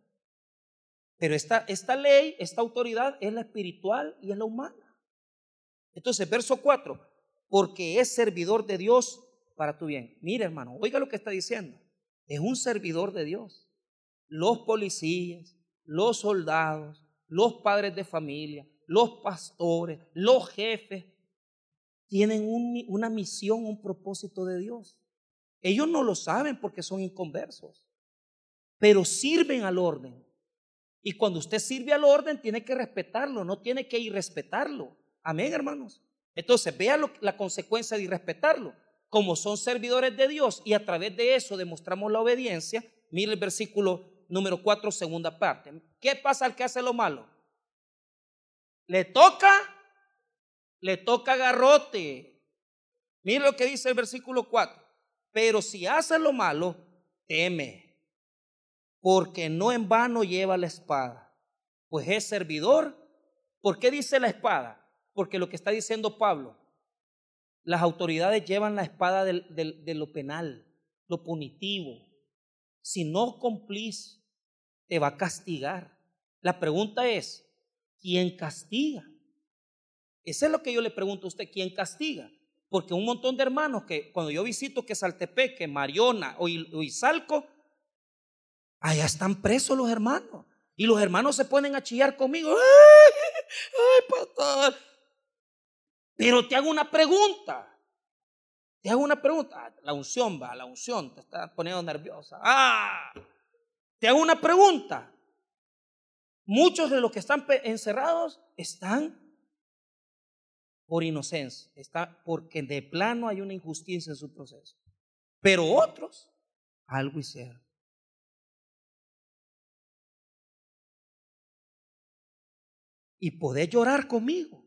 Pero esta, esta ley, esta autoridad es la espiritual y es la humana. Entonces, verso 4, porque es servidor de Dios para tu bien. Mire, hermano, oiga lo que está diciendo. Es un servidor de Dios. Los policías, los soldados, los padres de familia, los pastores, los jefes, tienen una misión, un propósito de Dios. Ellos no lo saben porque son inconversos, pero sirven al orden. Y cuando usted sirve al orden, tiene que respetarlo, no tiene que irrespetarlo. Amén, hermanos. Entonces, vea la consecuencia de irrespetarlo. Como son servidores de Dios y a través de eso demostramos la obediencia, mire el versículo número 4, segunda parte. ¿Qué pasa al que hace lo malo? Le toca, le toca garrote. Mire lo que dice el versículo 4. Pero si hace lo malo, teme, porque no en vano lleva la espada, pues es servidor. ¿Por qué dice la espada? Porque lo que está diciendo Pablo, las autoridades llevan la espada de lo penal, lo punitivo. Si no cumplís, te va a castigar. La pregunta es, ¿quién castiga? Eso es lo que yo le pregunto a usted, ¿quién castiga? Porque un montón de hermanos que cuando yo visito que Saltepeque, Mariona o Izalco, allá están presos los hermanos. Y los hermanos se ponen a chillar conmigo. ¡Ay, ay pastor! Pero te hago una pregunta. Te hago una pregunta. Ah, la unción va, la unción te está poniendo nerviosa. Ah, te hago una pregunta. Muchos de los que están encerrados están por inocencia, está porque de plano hay una injusticia en su proceso. Pero otros algo hicieron. Y podés llorar conmigo.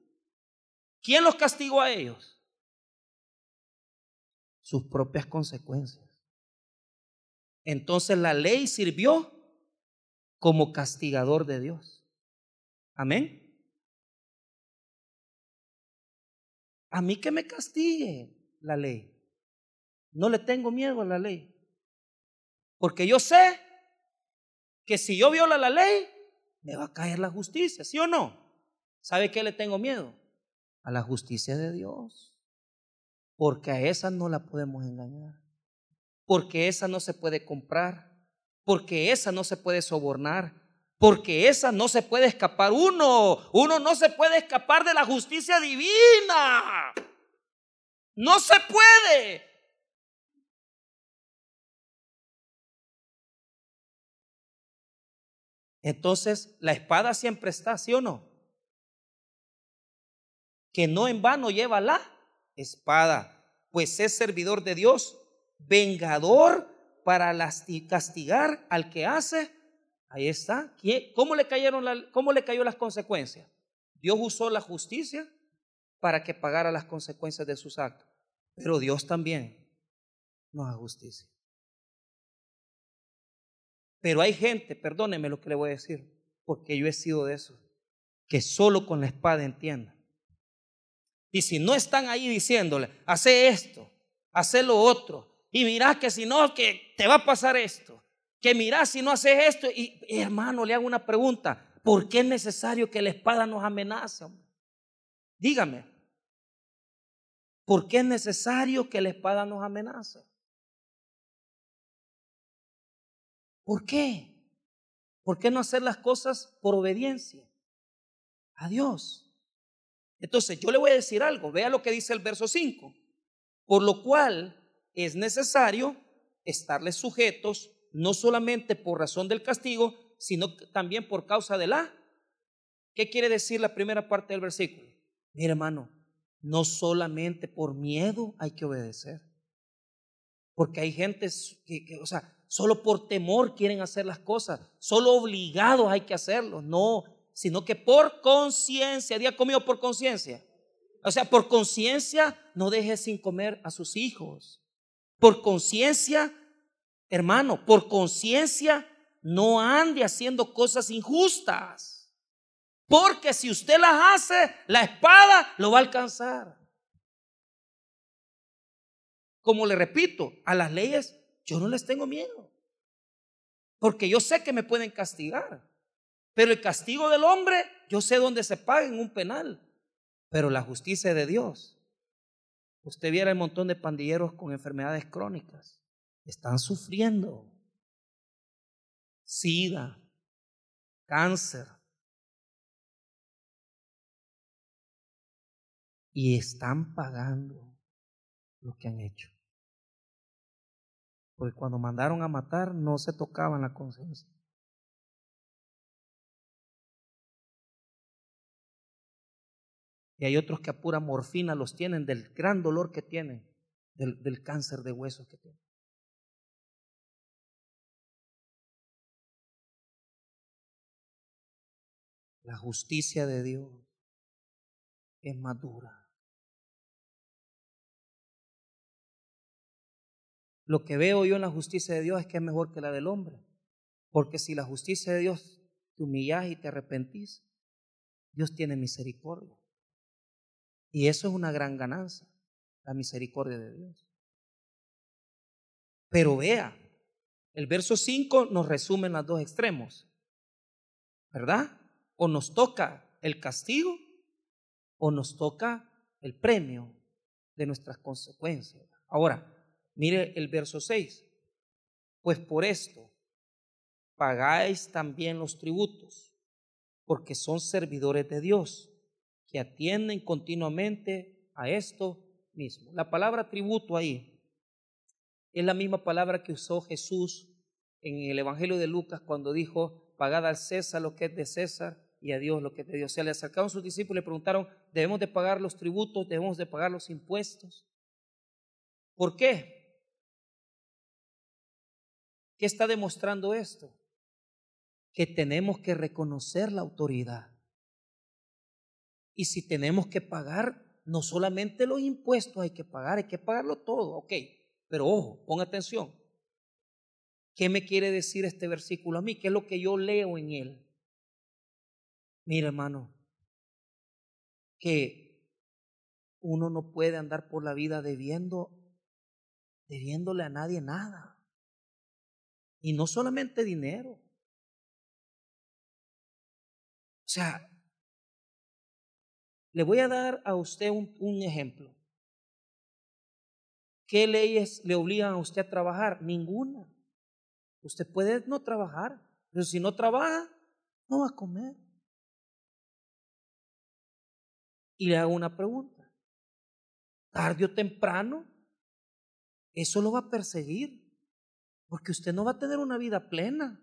¿Quién los castigó a ellos? Sus propias consecuencias. Entonces la ley sirvió como castigador de Dios. Amén. A mí que me castigue la ley. No le tengo miedo a la ley. Porque yo sé que si yo viola la ley, me va a caer la justicia, ¿sí o no? ¿Sabe qué le tengo miedo? A la justicia de Dios. Porque a esa no la podemos engañar. Porque esa no se puede comprar. Porque esa no se puede sobornar. Porque esa no se puede escapar uno. Uno no se puede escapar de la justicia divina. No se puede. Entonces, la espada siempre está, ¿sí o no? que no en vano lleva la espada, pues es servidor de Dios, vengador para castigar al que hace. Ahí está. ¿Cómo le, cayeron ¿Cómo le cayó las consecuencias? Dios usó la justicia para que pagara las consecuencias de sus actos. Pero Dios también no hace justicia. Pero hay gente, perdóneme lo que le voy a decir, porque yo he sido de esos, que solo con la espada entiendan y si no están ahí diciéndole, hace esto, hace lo otro, y mirá que si no, que te va a pasar esto, que mirá si no haces esto, y, hermano, le hago una pregunta, ¿por qué es necesario que la espada nos amenace? Dígame, ¿por qué es necesario que la espada nos amenace? ¿Por qué? ¿Por qué no hacer las cosas por obediencia a Dios? Entonces, yo le voy a decir algo, vea lo que dice el verso 5. Por lo cual es necesario estarles sujetos, no solamente por razón del castigo, sino también por causa de la. ¿Qué quiere decir la primera parte del versículo? Mire, hermano, no solamente por miedo hay que obedecer. Porque hay gente que, que, o sea, solo por temor quieren hacer las cosas, solo obligados hay que hacerlo. No, sino que por conciencia, día comido por conciencia. O sea, por conciencia no deje sin comer a sus hijos. Por conciencia, hermano, por conciencia no ande haciendo cosas injustas. Porque si usted las hace, la espada lo va a alcanzar. Como le repito, a las leyes yo no les tengo miedo. Porque yo sé que me pueden castigar. Pero el castigo del hombre, yo sé dónde se paga en un penal. Pero la justicia de Dios. Usted viera el montón de pandilleros con enfermedades crónicas. Están sufriendo. Sida, cáncer. Y están pagando lo que han hecho. Porque cuando mandaron a matar no se tocaban la conciencia. Y hay otros que a pura morfina los tienen del gran dolor que tienen, del, cáncer de huesos que tienen. La justicia de Dios es más dura. Lo que veo yo en la justicia de Dios es que es mejor que la del hombre. Porque si la justicia de Dios te humillas y te arrepentís, Dios tiene misericordia. Y eso es una gran ganancia, la misericordia de Dios. Pero vea, el verso 5 nos resume en los dos extremos, ¿verdad? O nos toca el castigo o nos toca el premio de nuestras consecuencias. Ahora, mire el verso 6. Pues por esto pagáis también los tributos, porque son servidores de Dios, que atienden continuamente a esto mismo. La palabra tributo ahí es la misma palabra que usó Jesús en el Evangelio de Lucas cuando dijo, pagad al César lo que es de César y a Dios lo que es de Dios. Se le acercaron sus discípulos y le preguntaron, ¿debemos de pagar los tributos? ¿Debemos de pagar los impuestos? ¿Por qué? ¿Qué está demostrando esto? Que tenemos que reconocer la autoridad. Y si tenemos que pagar, no solamente los impuestos hay que pagar, hay que pagarlo todo, ok. Pero ojo, pon atención. ¿Qué me quiere decir este versículo a mí? ¿Qué es lo que yo leo en él? Mira, hermano, que uno no puede andar por la vida debiendo, debiéndole a nadie nada. Y no solamente dinero. O sea, le voy a dar a usted un, ejemplo. ¿Qué leyes le obligan a usted a trabajar? Ninguna. Usted puede no trabajar, pero si no trabaja, no va a comer. Y le hago una pregunta. Tarde o temprano, eso lo va a perseguir. Porque usted no va a tener una vida plena.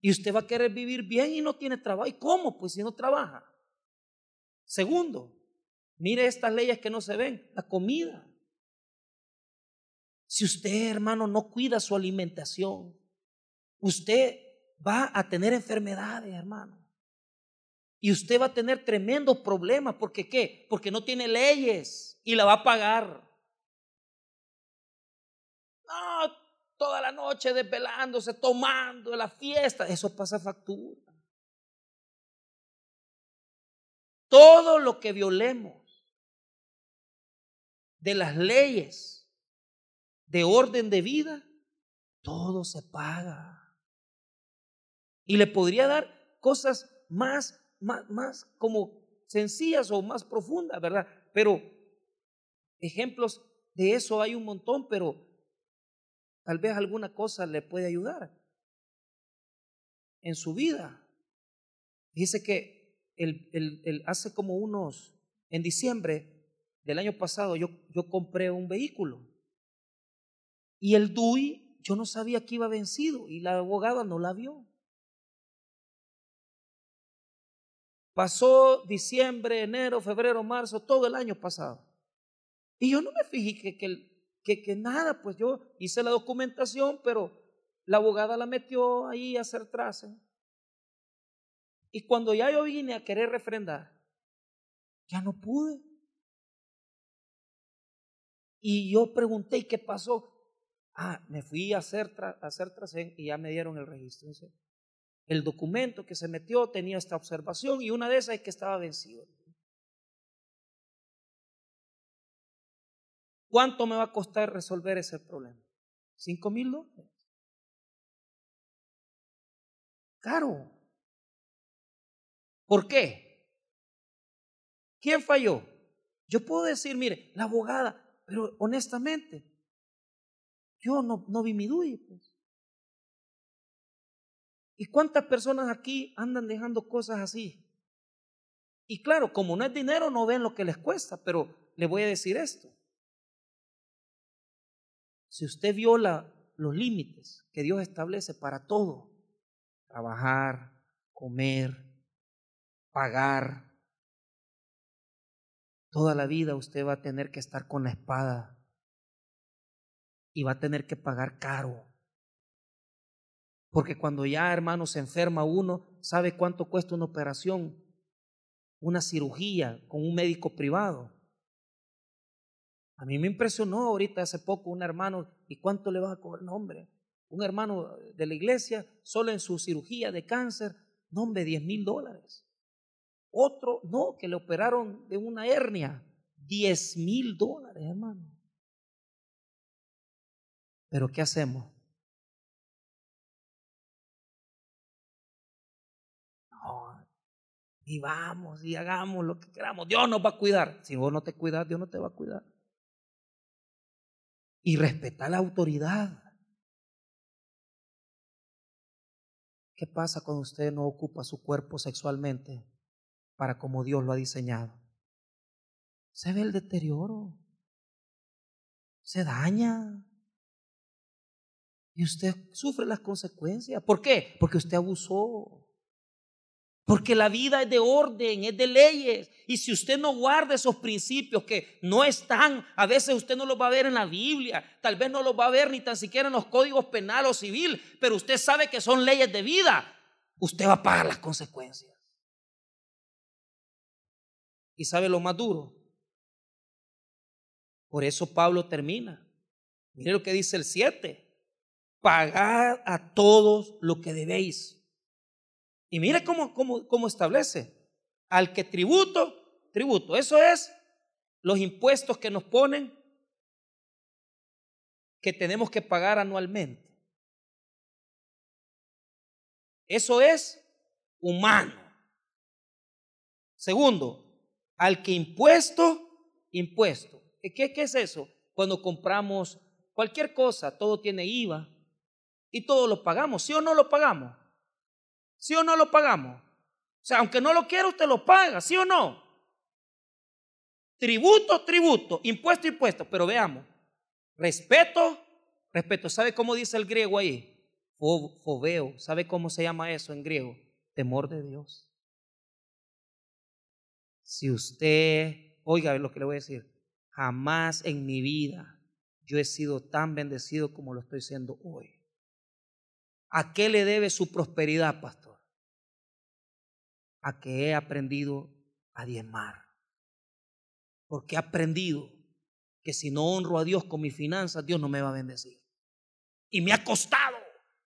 Y usted va a querer vivir bien y no tiene trabajo. ¿Y cómo? Pues si no trabaja. Segundo, mire estas leyes que no se ven. La comida. Si usted, hermano, no cuida su alimentación, usted va a tener enfermedades, hermano. Y usted va a tener tremendos problemas. ¿Por qué? Porque no tiene leyes y la va a pagar. No, toda la noche desvelándose, tomando la fiesta. Eso pasa factura. Todo lo que violemos de las leyes de orden de vida, todo se paga. Y le podría dar cosas más más, como sencillas o más profundas, ¿verdad? Pero ejemplos de eso hay un montón, pero tal vez alguna cosa le puede ayudar en su vida. Dice que el, hace como unos, en diciembre del año pasado, yo, yo compré un vehículo y el DUI, yo no sabía que iba vencido y la abogada no la vio. Pasó diciembre, enero, febrero, marzo, todo el año pasado. Y yo no me fijé que, que, que, nada, pues yo hice la documentación, pero la abogada la metió ahí a hacer trace. Y cuando ya yo vine a querer refrendar, ya no pude. Y yo pregunté, qué pasó? Ah, me fui a hacer, a hacer y ya me dieron el registro el documento que se metió tenía esta observación y una de esas es que estaba vencido. ¿Cuánto me va a costar resolver ese problema? ¿Cinco mil dólares? Caro. ¿Por qué? ¿Quién falló? Yo puedo decir, mire, la abogada, pero honestamente, yo no, no vi mi DUI, pues. ¿Y cuántas personas aquí andan dejando cosas así? Y claro, como no es dinero, no ven lo que les cuesta, pero le voy a decir esto. Si usted viola los límites que Dios establece para todo, trabajar, comer, pagar, toda la vida usted va a tener que estar con la espada y va a tener que pagar caro. Porque cuando ya, hermano, se enferma uno, ¿sabe cuánto cuesta una operación? una cirugía con un médico privado. A mí me impresionó ahorita hace poco un hermano, ¿y cuánto le va a cobrar? No, hombre, un hermano de la iglesia, solo en su cirugía de cáncer, no, hombre, 10 mil dólares. Otro, no, que le operaron de una hernia, 10 mil dólares, hermano. Pero ¿qué hacemos? No, y vamos y hagamos lo que queramos. Dios nos va a cuidar. Si vos no te cuidas, Dios no te va a cuidar. Y respetar la autoridad. ¿Qué pasa cuando usted no ocupa su cuerpo sexualmente para como Dios lo ha diseñado? Se ve el deterioro. Se daña. Y usted sufre las consecuencias. ¿Por qué? Porque usted abusó. Porque la vida es de orden, es de leyes. Y si usted no guarda esos principios que no están, a veces usted no los va a ver en la Biblia, tal vez no los va a ver ni tan siquiera en los códigos penal o civil, pero usted sabe que son leyes de vida, usted va a pagar las consecuencias. ¿Y sabe lo más duro? Por eso Pablo termina. Mire lo que dice el 7 pagad a todos lo que debéis. Y mire cómo, cómo, cómo establece. Al que tributo, tributo. Eso es los impuestos que nos ponen que tenemos que pagar anualmente. Eso es humano. Segundo, al que impuesto, impuesto. ¿Qué, ¿Qué, es eso? Cuando compramos cualquier cosa, todo tiene IVA, y todos lo pagamos, ¿sí o no lo pagamos? ¿Sí o no lo pagamos? O sea, aunque no lo quiera, usted lo paga, ¿sí o no? Tributo, tributo, impuesto, impuesto. Pero veamos, respeto, respeto. ¿Sabe cómo dice el griego ahí? Fobeo. ¿Sabe cómo se llama eso en griego? Temor de Dios. Si usted, oiga lo que le voy a decir, jamás en mi vida yo he sido tan bendecido como lo estoy siendo hoy. ¿A qué le debe su prosperidad, pastor? A que he aprendido a diezmar. Porque he aprendido que si no honro a Dios con mis finanzas, Dios no me va a bendecir. Y me ha costado.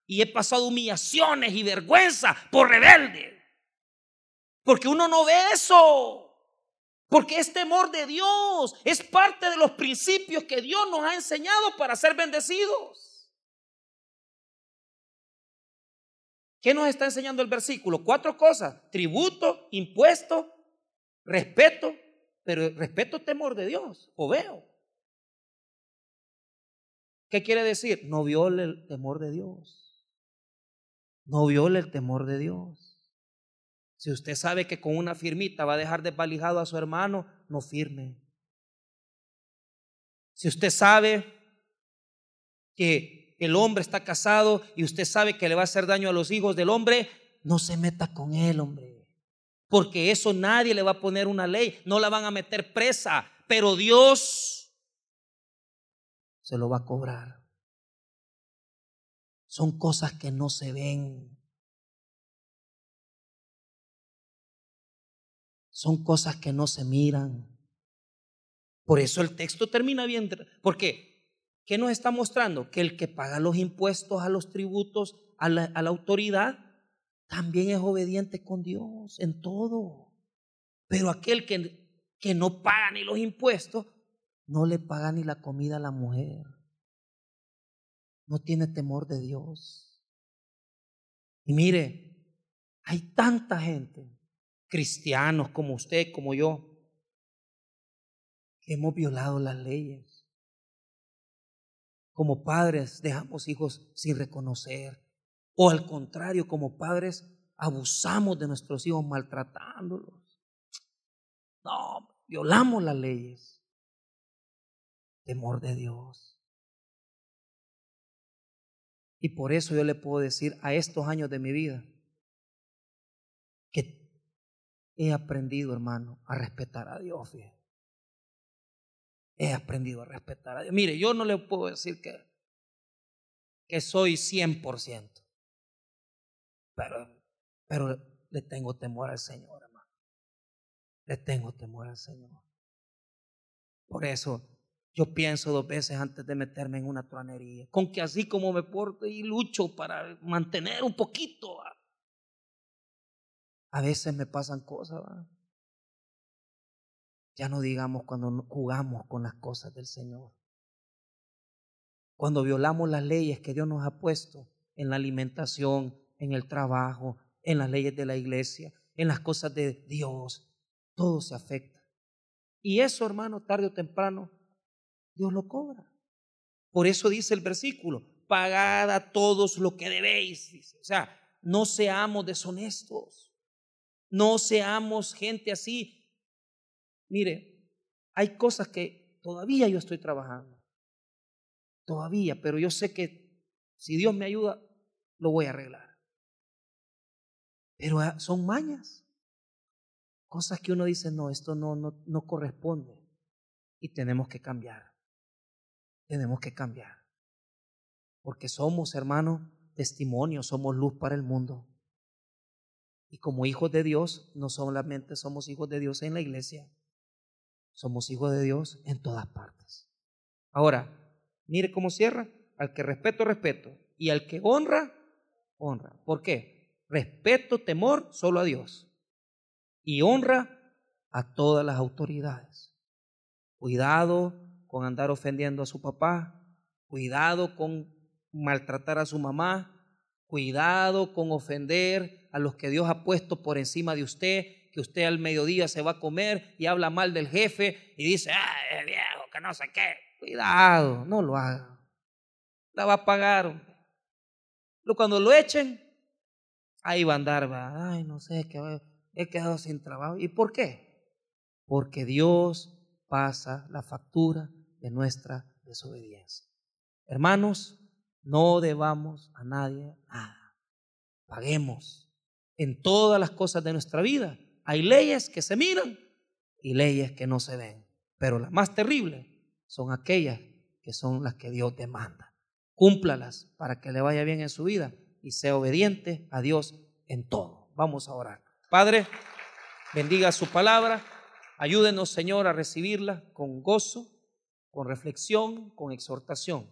Y he pasado humillaciones y vergüenza por rebelde. Porque uno no ve eso. Porque es temor de Dios. Es parte de los principios que Dios nos ha enseñado para ser bendecidos. ¿Qué nos está enseñando el versículo? Cuatro cosas. Tributo, impuesto, respeto, pero respeto temor de Dios, o veo. ¿Qué quiere decir? No viole el temor de Dios. No viole el temor de Dios. Si usted sabe que con una firmita va a dejar desvalijado a su hermano, no firme. Si usted sabe que el hombre está casado y usted sabe que le va a hacer daño a los hijos del hombre, no se meta con él, hombre. Porque eso nadie le va a poner una ley, no la van a meter presa, pero Dios se lo va a cobrar. Son cosas que no se ven. Son cosas que no se miran. Por eso el texto termina bien, porque ¿Qué nos está mostrando? Que el que paga los impuestos a los tributos, a la, autoridad, también es obediente con Dios en todo. Pero aquel que, que no paga ni los impuestos, no le paga ni la comida a la mujer. No tiene temor de Dios. Y mire, hay tanta gente, cristianos como usted, como yo, que hemos violado las leyes como padres dejamos hijos sin reconocer. O al contrario, como padres abusamos de nuestros hijos maltratándolos. No, violamos las leyes. Temor de Dios. Y por eso yo le puedo decir a estos años de mi vida que he aprendido, hermano, a respetar a Dios he aprendido a respetar a Dios. Mire, yo no le puedo decir que, que soy 100%, pero, pero le tengo temor al Señor, hermano. le tengo temor al Señor. Por eso yo pienso dos veces antes de meterme en una truanería. Con que así como me porto y lucho para mantener un poquito. A veces me pasan cosas. Ya no digamos cuando jugamos con las cosas del Señor. Cuando violamos las leyes que Dios nos ha puesto en la alimentación, en el trabajo, en las leyes de la iglesia, en las cosas de Dios, todo se afecta. Y eso, hermano, tarde o temprano, Dios lo cobra. Por eso dice el versículo, pagad a todos lo que debéis. O sea, no seamos deshonestos. No seamos gente así. Mire, hay cosas que todavía yo estoy trabajando. Todavía, pero yo sé que si Dios me ayuda, lo voy a arreglar. Pero ah, son mañas. Cosas que uno dice, no, esto no, no, no corresponde. Y tenemos que cambiar. Tenemos que cambiar. Porque somos, hermanos, testimonios, somos luz para el mundo. Y como hijos de Dios, no solamente somos hijos de Dios en la iglesia, somos hijos de Dios en todas partes. Ahora, mire cómo cierra. Al que respeto, respeto. Y al que honra, honra. ¿Por qué? Respeto, temor solo a Dios. Y honra a todas las autoridades. Cuidado con andar ofendiendo a su papá. Cuidado con maltratar a su mamá. Cuidado con ofender a los que Dios ha puesto por encima de usted, que usted al mediodía se va a comer y habla mal del jefe y dice, ah, viejo, que no sé qué. Cuidado, no lo haga. La va a pagar. Pero cuando lo echen, ahí va a andar, va. ay, no sé, que he quedado sin trabajo. ¿Y por qué? Porque Dios pasa la factura de nuestra desobediencia. Hermanos, no debamos a nadie nada. Paguemos en todas las cosas de nuestra vida. Hay leyes que se miran y leyes que no se ven. Pero las más terribles son aquellas que son las que Dios demanda cúmplalas para que le vaya bien en su vida y sea obediente a Dios en todo. Vamos a orar. Padre, bendiga su palabra. Ayúdenos, Señor, a recibirla con gozo, con reflexión, con exhortación.